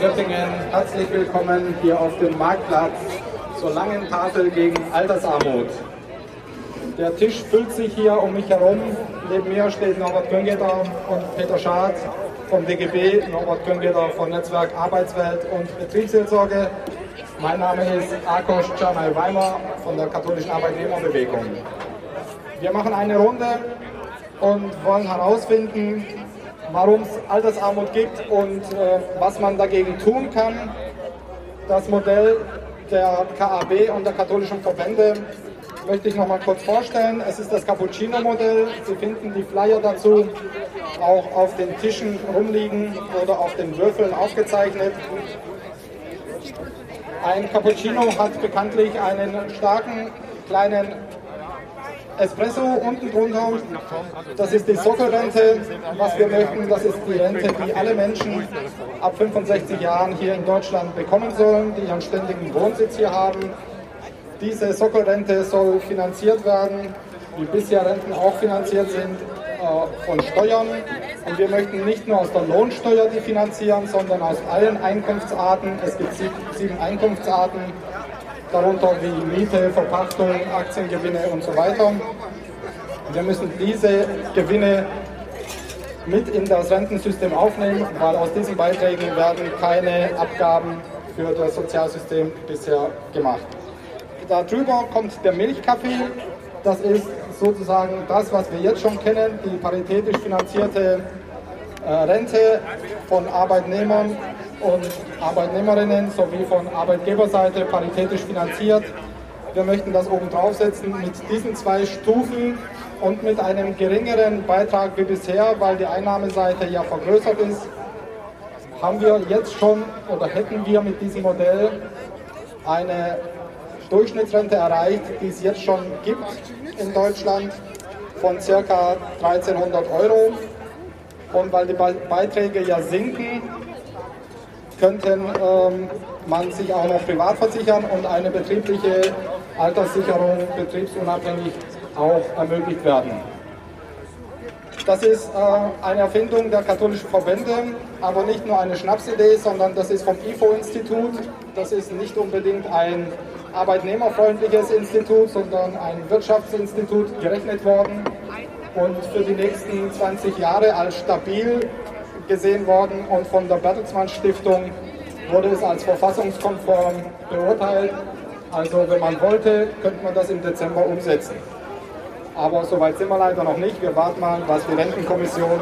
Göttingen. Herzlich willkommen hier auf dem Marktplatz zur langen Tafel gegen Altersarmut. Der Tisch füllt sich hier um mich herum. Neben mir steht Norbert Göngeter und Peter Schad vom DGB, Norbert Göngeter von Netzwerk Arbeitswelt und Betriebsseelsorge. Mein Name ist Akos Czarnay Weimar von der katholischen Arbeitnehmerbewegung. Wir machen eine Runde und wollen herausfinden, warum es Altersarmut gibt und äh, was man dagegen tun kann. Das Modell der KAB und der katholischen Verbände möchte ich noch mal kurz vorstellen. Es ist das Cappuccino-Modell. Sie finden die Flyer dazu auch auf den Tischen rumliegen oder auf den Würfeln aufgezeichnet. Ein Cappuccino hat bekanntlich einen starken kleinen Espresso unten drunter. Das ist die Sockelrente. Was wir möchten, das ist die Rente, die alle Menschen ab 65 Jahren hier in Deutschland bekommen sollen, die ihren ständigen Wohnsitz hier haben. Diese Sockelrente soll finanziert werden, wie bisher Renten auch finanziert sind, äh, von Steuern. Und wir möchten nicht nur aus der Lohnsteuer die finanzieren, sondern aus allen Einkunftsarten. Es gibt sieben Einkunftsarten darunter wie Miete, Verpachtung, Aktiengewinne und so weiter. Wir müssen diese Gewinne mit in das Rentensystem aufnehmen, weil aus diesen Beiträgen werden keine Abgaben für das Sozialsystem bisher gemacht. Darüber kommt der Milchkaffee. Das ist sozusagen das, was wir jetzt schon kennen, die paritätisch finanzierte äh, Rente von Arbeitnehmern und Arbeitnehmerinnen sowie von Arbeitgeberseite paritätisch finanziert. Wir möchten das oben draufsetzen mit diesen zwei Stufen und mit einem geringeren Beitrag wie bisher, weil die Einnahmeseite ja vergrößert ist, haben wir jetzt schon oder hätten wir mit diesem Modell eine Durchschnittsrente erreicht, die es jetzt schon gibt in Deutschland von ca. 1300 Euro. Und weil die Beiträge ja sinken, könnten ähm, man sich auch noch privat versichern und eine betriebliche Alterssicherung betriebsunabhängig auch ermöglicht werden. Das ist äh, eine Erfindung der katholischen Verbände, aber nicht nur eine Schnapsidee, sondern das ist vom IFO-Institut. Das ist nicht unbedingt ein arbeitnehmerfreundliches Institut, sondern ein Wirtschaftsinstitut gerechnet worden und für die nächsten 20 Jahre als stabil gesehen worden und von der Bertelsmann Stiftung wurde es als verfassungskonform beurteilt. Also wenn man wollte, könnte man das im Dezember umsetzen. Aber soweit sind wir leider noch nicht. Wir warten mal, was die Rentenkommission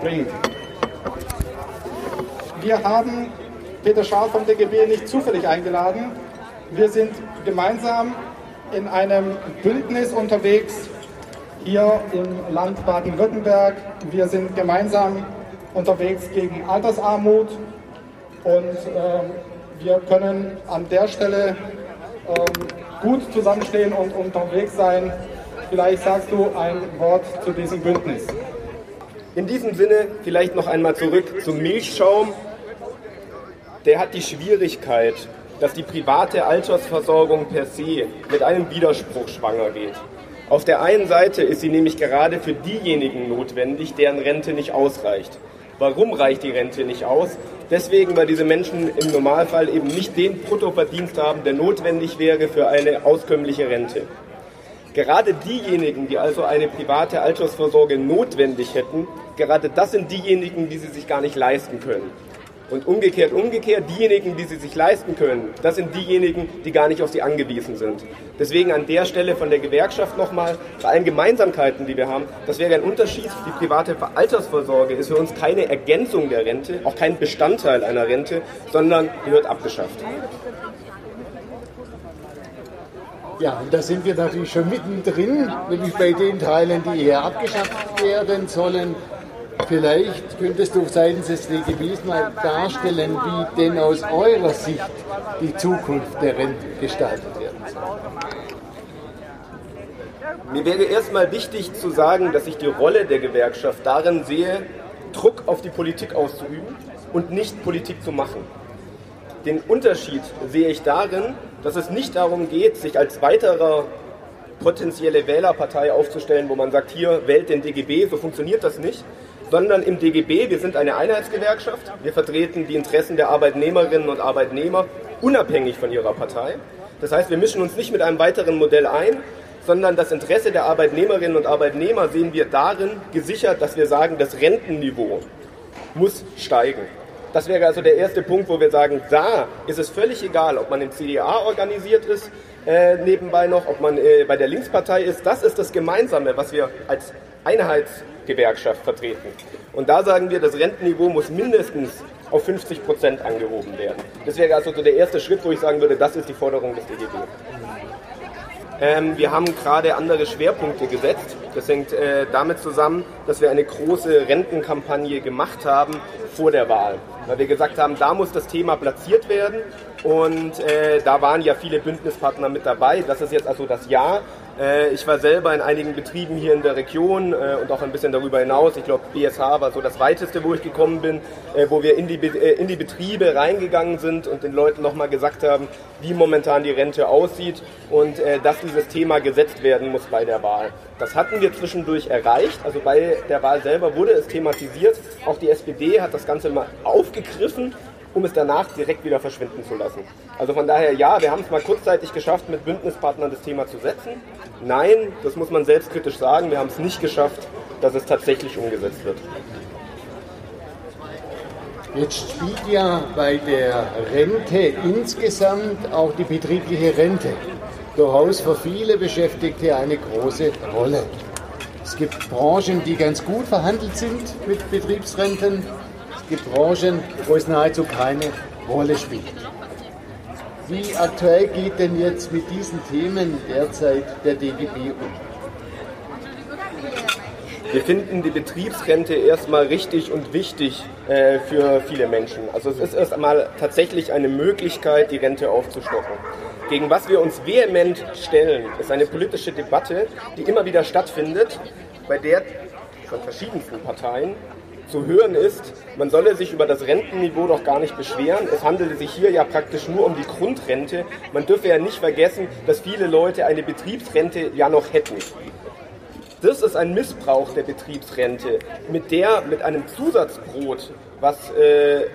bringt. Wir haben Peter Schaal vom DGB nicht zufällig eingeladen. Wir sind gemeinsam in einem Bündnis unterwegs hier im Land Baden-Württemberg. Wir sind gemeinsam unterwegs gegen Altersarmut und äh, wir können an der Stelle äh, gut zusammenstehen und unterwegs sein. Vielleicht sagst du ein Wort zu diesem Bündnis. In diesem Sinne vielleicht noch einmal zurück zum Milchschaum. Der hat die Schwierigkeit, dass die private Altersversorgung per se mit einem Widerspruch schwanger geht. Auf der einen Seite ist sie nämlich gerade für diejenigen notwendig, deren Rente nicht ausreicht. Warum reicht die Rente nicht aus? Deswegen, weil diese Menschen im Normalfall eben nicht den Bruttoverdienst haben, der notwendig wäre für eine auskömmliche Rente. Gerade diejenigen, die also eine private Altersvorsorge notwendig hätten, gerade das sind diejenigen, die sie sich gar nicht leisten können. Und umgekehrt, umgekehrt, diejenigen, die sie sich leisten können, das sind diejenigen, die gar nicht auf sie angewiesen sind. Deswegen an der Stelle von der Gewerkschaft nochmal, bei allen Gemeinsamkeiten, die wir haben, das wäre ein Unterschied. Die private Altersvorsorge ist für uns keine Ergänzung der Rente, auch kein Bestandteil einer Rente, sondern gehört abgeschafft. Ja, und da sind wir natürlich schon mittendrin, nämlich bei den Teilen, die eher abgeschafft werden sollen. Vielleicht könntest du seitens des DGBs mal darstellen, wie denn aus eurer Sicht die Zukunft der Rente gestaltet werden soll. Mir wäre erstmal wichtig zu sagen, dass ich die Rolle der Gewerkschaft darin sehe, Druck auf die Politik auszuüben und nicht Politik zu machen. Den Unterschied sehe ich darin, dass es nicht darum geht, sich als weiterer potenzielle Wählerpartei aufzustellen, wo man sagt, hier wählt den DGB, so funktioniert das nicht, sondern im DGB, wir sind eine Einheitsgewerkschaft, wir vertreten die Interessen der Arbeitnehmerinnen und Arbeitnehmer unabhängig von ihrer Partei. Das heißt, wir mischen uns nicht mit einem weiteren Modell ein, sondern das Interesse der Arbeitnehmerinnen und Arbeitnehmer sehen wir darin gesichert, dass wir sagen, das Rentenniveau muss steigen. Das wäre also der erste Punkt, wo wir sagen, da ist es völlig egal, ob man im CDA organisiert ist, äh, nebenbei noch, ob man äh, bei der Linkspartei ist. Das ist das Gemeinsame, was wir als Einheitsgewerkschaft vertreten. Und da sagen wir, das Rentenniveau muss mindestens auf 50 Prozent angehoben werden. Das wäre also so der erste Schritt, wo ich sagen würde, das ist die Forderung des DGB. Ähm, wir haben gerade andere Schwerpunkte gesetzt. Das hängt äh, damit zusammen, dass wir eine große Rentenkampagne gemacht haben vor der Wahl. Weil wir gesagt haben, da muss das Thema platziert werden und äh, da waren ja viele Bündnispartner mit dabei. Das ist jetzt also das Jahr. Äh, ich war selber in einigen Betrieben hier in der Region äh, und auch ein bisschen darüber hinaus. Ich glaube, BSH war so das weiteste, wo ich gekommen bin, äh, wo wir in die, in die Betriebe reingegangen sind und den Leuten nochmal gesagt haben, wie momentan die Rente aussieht und dass dieses Thema gesetzt werden muss bei der Wahl. Das hatten wir zwischendurch erreicht. Also bei der Wahl selber wurde es thematisiert. Auch die SPD hat das Ganze mal aufgegriffen um es danach direkt wieder verschwinden zu lassen. Also von daher, ja, wir haben es mal kurzzeitig geschafft, mit Bündnispartnern das Thema zu setzen. Nein, das muss man selbstkritisch sagen, wir haben es nicht geschafft, dass es tatsächlich umgesetzt wird. Jetzt spielt ja bei der Rente insgesamt auch die betriebliche Rente durchaus für viele Beschäftigte eine große Rolle. Es gibt Branchen, die ganz gut verhandelt sind mit Betriebsrenten gibt Branchen, wo es nahezu keine Rolle spielt. Wie aktuell geht denn jetzt mit diesen Themen derzeit der DGB um? Wir finden die Betriebsrente erstmal richtig und wichtig äh, für viele Menschen. Also es ist erst einmal tatsächlich eine Möglichkeit, die Rente aufzustocken. Gegen was wir uns vehement stellen, ist eine politische Debatte, die immer wieder stattfindet, bei der von verschiedensten Parteien zu hören ist, man solle sich über das Rentenniveau doch gar nicht beschweren. Es handele sich hier ja praktisch nur um die Grundrente. Man dürfe ja nicht vergessen, dass viele Leute eine Betriebsrente ja noch hätten. Das ist ein Missbrauch der Betriebsrente, mit der, mit einem Zusatzbrot, was äh,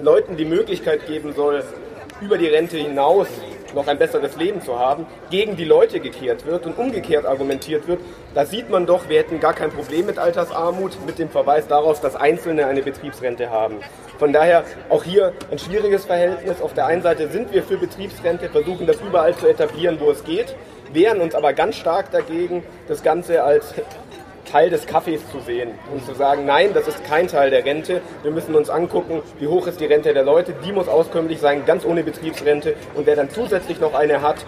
Leuten die Möglichkeit geben soll, über die Rente hinaus noch ein besseres Leben zu haben, gegen die Leute gekehrt wird und umgekehrt argumentiert wird, da sieht man doch, wir hätten gar kein Problem mit Altersarmut, mit dem Verweis darauf, dass Einzelne eine Betriebsrente haben. Von daher auch hier ein schwieriges Verhältnis. Auf der einen Seite sind wir für Betriebsrente, versuchen das überall zu etablieren, wo es geht, wehren uns aber ganz stark dagegen, das Ganze als Teil des Kaffees zu sehen und zu sagen, nein, das ist kein Teil der Rente. Wir müssen uns angucken, wie hoch ist die Rente der Leute. Die muss auskömmlich sein, ganz ohne Betriebsrente. Und wer dann zusätzlich noch eine hat,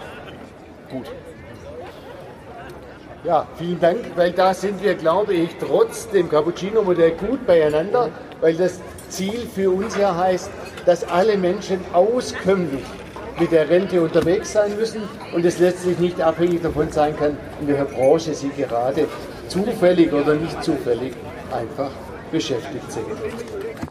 gut. Ja, vielen Dank, weil da sind wir, glaube ich, trotz dem Cappuccino-Modell gut beieinander, weil das Ziel für uns ja heißt, dass alle Menschen auskömmlich mit der Rente unterwegs sein müssen und es letztlich nicht abhängig davon sein kann, in welcher Branche sie gerade zufällig oder nicht zufällig einfach beschäftigt sind.